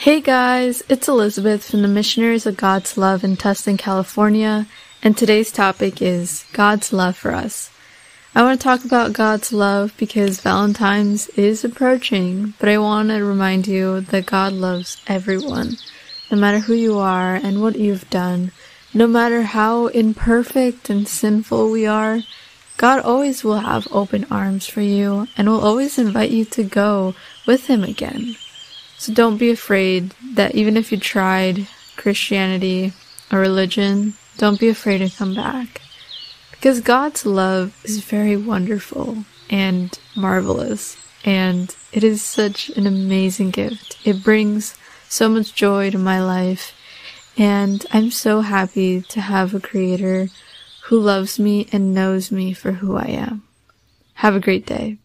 Hey guys, it's Elizabeth from the Missionaries of God's Love in Tustin, California, and today's topic is God's love for us. I want to talk about God's love because Valentine's is approaching, but I want to remind you that God loves everyone, no matter who you are and what you've done, no matter how imperfect and sinful we are. God always will have open arms for you and will always invite you to go with Him again. So don't be afraid that even if you tried Christianity or religion, don't be afraid to come back. Because God's love is very wonderful and marvelous, and it is such an amazing gift. It brings so much joy to my life, and I'm so happy to have a creator who loves me and knows me for who I am. Have a great day.